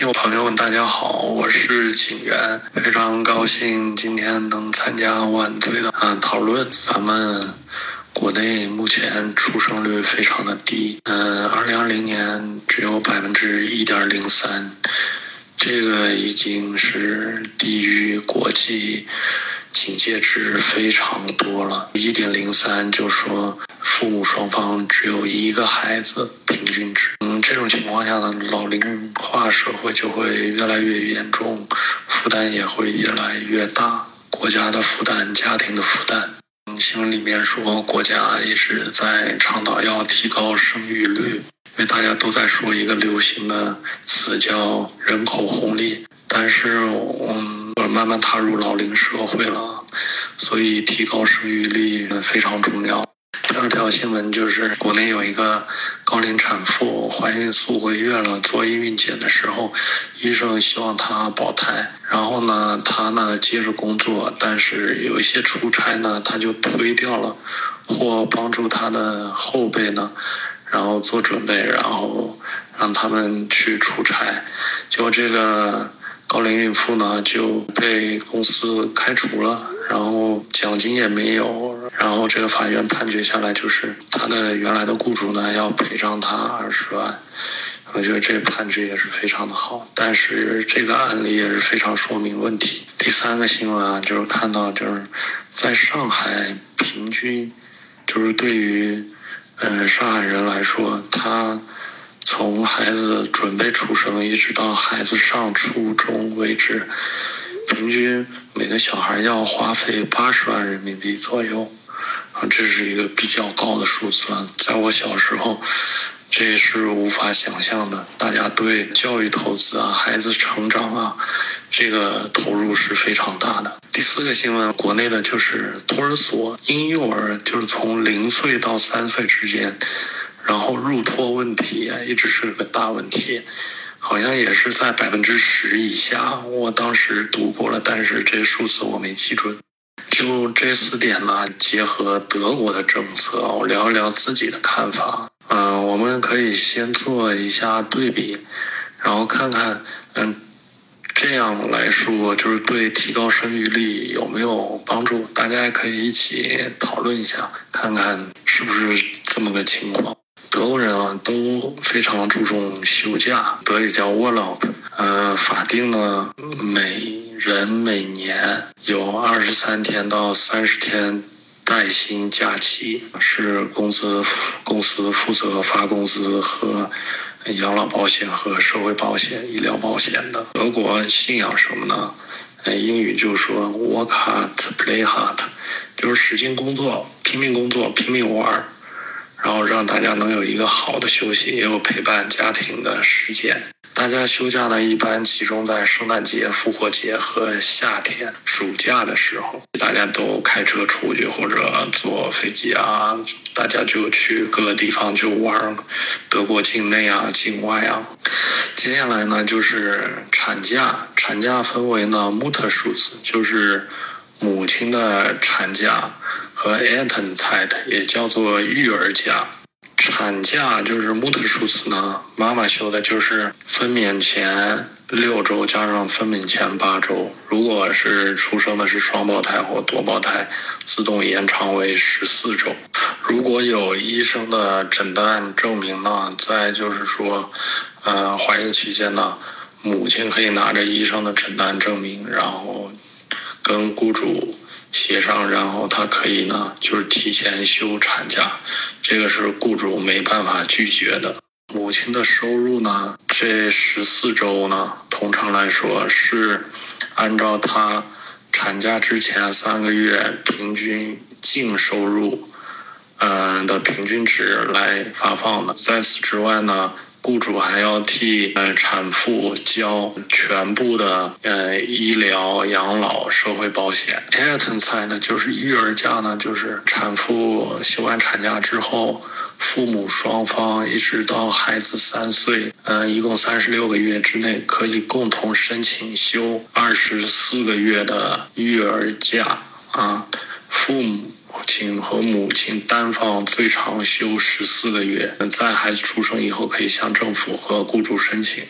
听友朋友们，大家好，我是景元，非常高兴今天能参加晚队的啊讨论。咱们国内目前出生率非常的低，嗯，二零二零年只有百分之一点零三，这个已经是低于国际警戒值非常多了。一点零三就说父母双方只有一个孩子，平均值。嗯，这种情况下呢，老龄化社会就会越来越严重，负担也会越来越大，国家的负担，家庭的负担。嗯，新闻里面说，国家一直在倡导要提高生育率，因为大家都在说一个流行的词叫人口红利。但是，嗯，慢慢踏入老龄社会了，所以提高生育率非常重要。第二条新闻就是国内有一个高龄产妇怀孕四五个月了，做孕检的时候，医生希望她保胎，然后呢，她呢接着工作，但是有一些出差呢，她就推掉了，或帮助她的后辈呢，然后做准备，然后让他们去出差，就这个高龄孕妇呢就被公司开除了，然后奖金也没有。然后这个法院判决下来，就是他的原来的雇主呢要赔偿他二十万，我觉得这个判决也是非常的好。但是这个案例也是非常说明问题。第三个新闻啊，就是看到就是在上海平均，就是对于嗯上海人来说，他从孩子准备出生一直到孩子上初中为止，平均每个小孩要花费八十万人民币左右。啊，这是一个比较高的数字了。在我小时候，这也是无法想象的。大家对教育投资啊、孩子成长啊，这个投入是非常大的。第四个新闻，国内的就是托儿所婴幼儿，就是从零岁到三岁之间，然后入托问题一直是个大问题，好像也是在百分之十以下。我当时读过了，但是这数字我没记准。就这四点呢，结合德国的政策，我聊一聊自己的看法。嗯，我们可以先做一下对比，然后看看，嗯，这样来说就是对提高生育率有没有帮助？大家也可以一起讨论一下，看看是不是这么个情况。德国人啊都非常注重休假，德语叫 Urlaub，呃，法定呢每人每年有二十三天到三十天带薪假期，是公司公司负责发工资和养老保险和社会保险、医疗保险的。德国信仰什么呢？呃，英语就说 work hard, play hard，就是使劲工作、拼命工作、拼命玩，然后让大家能有一个好的休息，也有陪伴家庭的时间。大家休假呢，一般集中在圣诞节、复活节和夏天、暑假的时候，大家都开车出去或者坐飞机啊，大家就去各个地方就玩，德国境内啊、境外啊。接下来呢，就是产假，产假分为呢，muter 数字就是母亲的产假和 Elternzeit，也叫做育儿假。产假就是穆特舒斯呢，妈妈休的就是分娩前六周加上分娩前八周。如果是出生的是双胞胎或多胞胎，自动延长为十四周。如果有医生的诊断证明呢，在就是说，呃，怀孕期间呢，母亲可以拿着医生的诊断证明，然后跟雇主。协商，然后他可以呢，就是提前休产假，这个是雇主没办法拒绝的。母亲的收入呢，这十四周呢，通常来说是按照她产假之前三个月平均净收入，嗯的平均值来发放的。在此之外呢。雇主还要替呃产妇交全部的呃医疗、养老、社会保险。Elternzeit 呢，就是育儿假呢，就是产妇休完产假之后，父母双方一直到孩子三岁，嗯，一共三十六个月之内，可以共同申请休二十四个月的育儿假啊。父母亲和母亲单方最长休十四个月，在孩子出生以后可以向政府和雇主申请，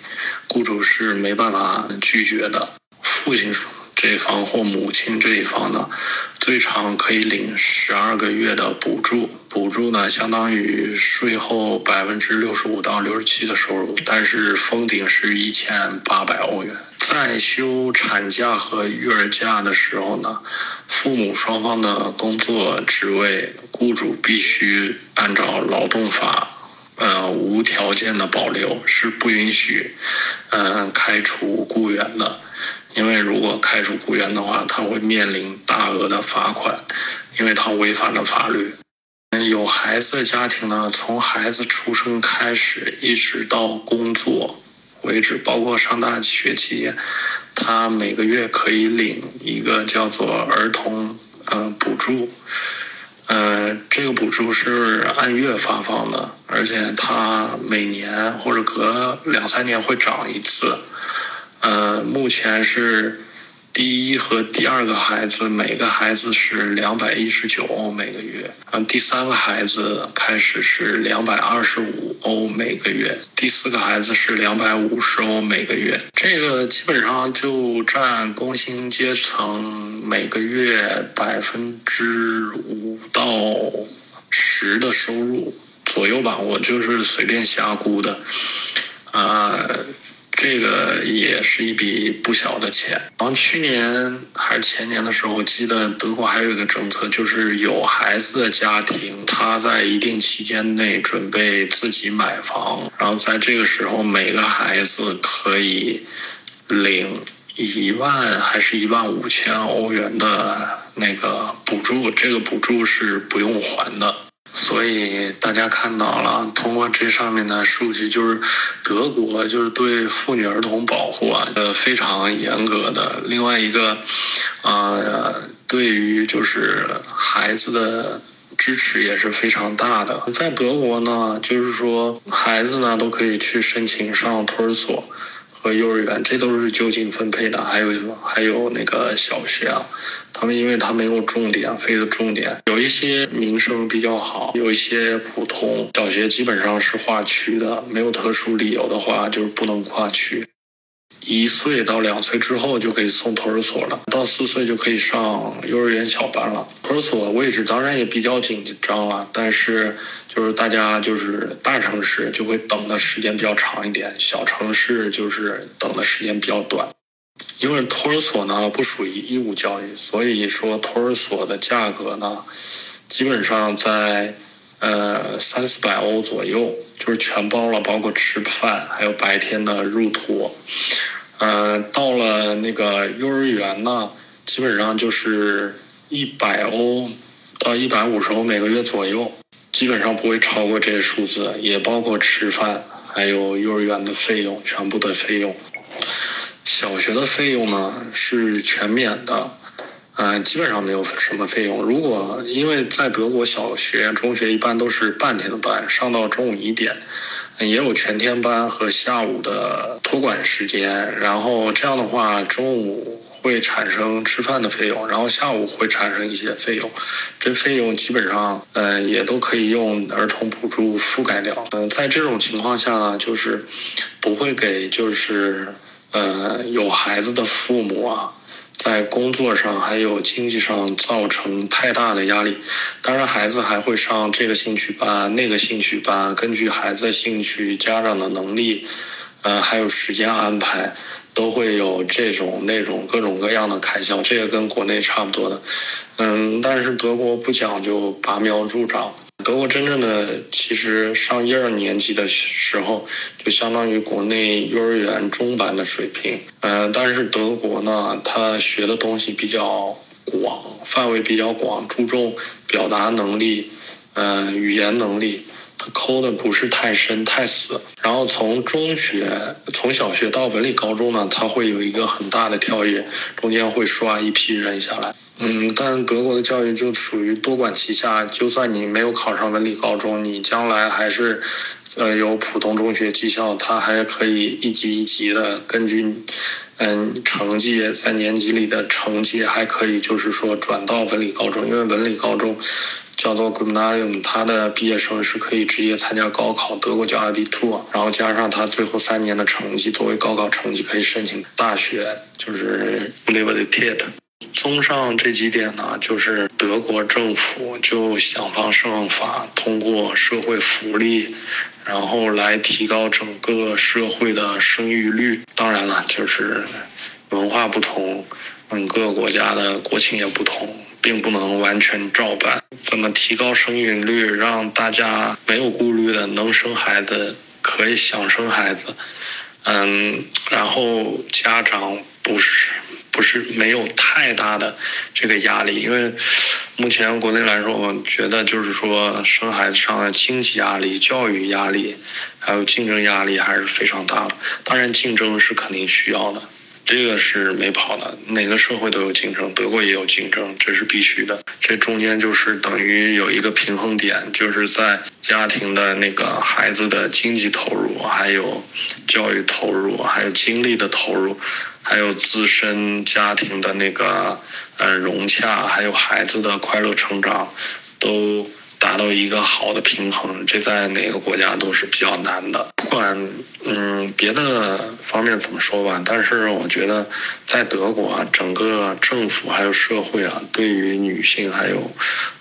雇主是没办法拒绝的。父亲这一方或母亲这一方呢，最长可以领十二个月的补助，补助呢相当于税后百分之六十五到六十七的收入，但是封顶是一千八百欧元。在休产假和育儿假的时候呢，父母双方的工作职位，雇主必须按照劳动法，呃，无条件的保留，是不允许，嗯，开除雇员的。因为如果开除雇员的话，他会面临大额的罚款，因为他违反了法律。有孩子的家庭呢，从孩子出生开始一直到工作为止，包括上大学期间，他每个月可以领一个叫做儿童呃补助，呃，这个补助是按月发放的，而且他每年或者隔两三年会涨一次。呃，目前是第一和第二个孩子，每个孩子是两百一十九欧每个月。嗯，第三个孩子开始是两百二十五欧每个月，第四个孩子是两百五十欧每个月。这个基本上就占工薪阶层每个月百分之五到十的收入左右吧，我就是随便瞎估的，啊。这个也是一笔不小的钱。然后去年还是前年的时候，我记得德国还有一个政策，就是有孩子的家庭，他在一定期间内准备自己买房，然后在这个时候，每个孩子可以领一万还是一万五千欧元的那个补助，这个补助是不用还的。所以大家看到了，通过这上面的数据，就是德国就是对妇女儿童保护啊，呃非常严格的。另外一个，呃，对于就是孩子的支持也是非常大的。在德国呢，就是说孩子呢都可以去申请上托儿所。和幼儿园，这都是就近分配的，还有？还有那个小学啊，他们因为他没有重点，非的重点，有一些名声比较好，有一些普通小学基本上是划区的，没有特殊理由的话，就是不能跨区。一岁到两岁之后就可以送托儿所了，到四岁就可以上幼儿园小班了。托儿所位置当然也比较紧张了，但是就是大家就是大城市就会等的时间比较长一点，小城市就是等的时间比较短。因为托儿所呢不属于义务教育，所以说托儿所的价格呢基本上在呃三四百欧左右。就是全包了，包括吃饭，还有白天的入托。呃，到了那个幼儿园呢，基本上就是一百欧到一百五十欧每个月左右，基本上不会超过这些数字，也包括吃饭，还有幼儿园的费用，全部的费用。小学的费用呢是全免的。嗯，基本上没有什么费用。如果因为在德国小学、中学一般都是半天的班，上到中午一点，也有全天班和下午的托管时间。然后这样的话，中午会产生吃饭的费用，然后下午会产生一些费用。这费用基本上，呃，也都可以用儿童补助覆盖掉。嗯，在这种情况下呢，就是不会给就是呃有孩子的父母啊。在工作上还有经济上造成太大的压力，当然孩子还会上这个兴趣班、那个兴趣班，根据孩子的兴趣、家长的能力，呃，还有时间安排，都会有这种那种各种各样的开销，这个跟国内差不多的，嗯，但是德国不讲究拔苗助长。德国真正的其实上一二年级的时候，就相当于国内幼儿园中班的水平。嗯，但是德国呢，他学的东西比较广，范围比较广，注重表达能力，嗯，语言能力，他抠的不是太深太死。然后从中学，从小学到文理高中呢，他会有一个很大的跳跃，中间会刷一批人下来。嗯，但德国的教育就属于多管齐下，就算你没有考上文理高中，你将来还是，呃，有普通中学技校，它还可以一级一级的根据，嗯，成绩在年级里的成绩还可以，就是说转到文理高中，因为文理高中叫做 Gymnasium，它的毕业生是可以直接参加高考，德国叫 Abitur，然后加上他最后三年的成绩作为高考成绩，可以申请大学，就是 Universität。综上这几点呢，就是德国政府就想方设法通过社会福利，然后来提高整个社会的生育率。当然了，就是文化不同，嗯，各个国家的国情也不同，并不能完全照搬。怎么提高生育率，让大家没有顾虑的能生孩子，可以想生孩子？嗯，然后家长不是。不是没有太大的这个压力，因为目前国内来说，我觉得就是说生孩子上的经济压力、教育压力，还有竞争压力还是非常大的。当然，竞争是肯定需要的。这个是没跑的，哪个社会都有竞争，德国也有竞争，这是必须的。这中间就是等于有一个平衡点，就是在家庭的那个孩子的经济投入，还有教育投入，还有精力的投入，还有自身家庭的那个呃融洽，还有孩子的快乐成长，都。达到一个好的平衡，这在哪个国家都是比较难的。不管嗯别的方面怎么说吧，但是我觉得在德国啊，整个政府还有社会啊，对于女性还有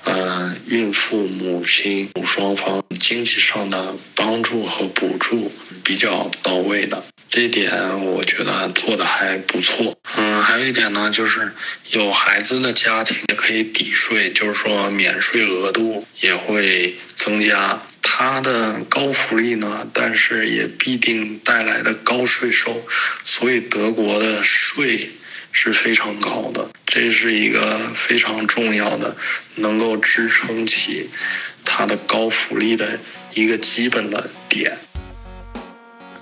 呃孕妇、母亲双方经济上的帮助和补助比较到位的。这点我觉得做的还不错。嗯，还有一点呢，就是有孩子的家庭也可以抵税，就是说免税额度也会增加。它的高福利呢，但是也必定带来的高税收，所以德国的税是非常高的，这是一个非常重要的，能够支撑起它的高福利的一个基本的点。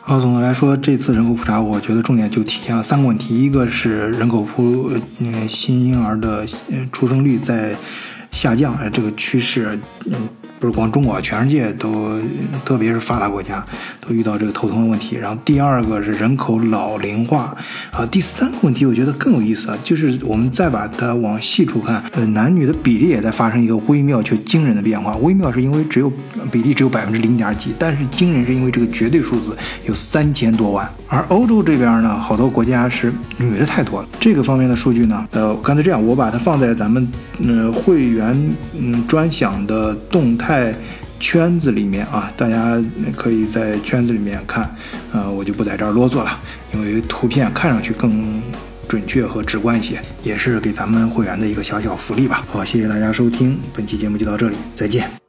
好，总的来说，这次人口普查，我觉得重点就体现了三个问题：一个是人口普，嗯，新婴儿的出生率在下降，这个趋势，嗯。不是光中国，全世界都，特别是发达国家，都遇到这个头疼的问题。然后第二个是人口老龄化，啊，第三个问题我觉得更有意思啊，就是我们再把它往细处看，呃，男女的比例也在发生一个微妙却惊人的变化。微妙是因为只有比例只有百分之零点几，但是惊人是因为这个绝对数字有三千多万。而欧洲这边呢，好多国家是女的太多了。这个方面的数据呢，呃，干脆这样，我把它放在咱们嗯会员嗯专享的动态。在圈子里面啊，大家可以在圈子里面看，呃，我就不在这儿啰嗦了，因为图片看上去更准确和直观一些，也是给咱们会员的一个小小福利吧。好，谢谢大家收听本期节目就到这里，再见。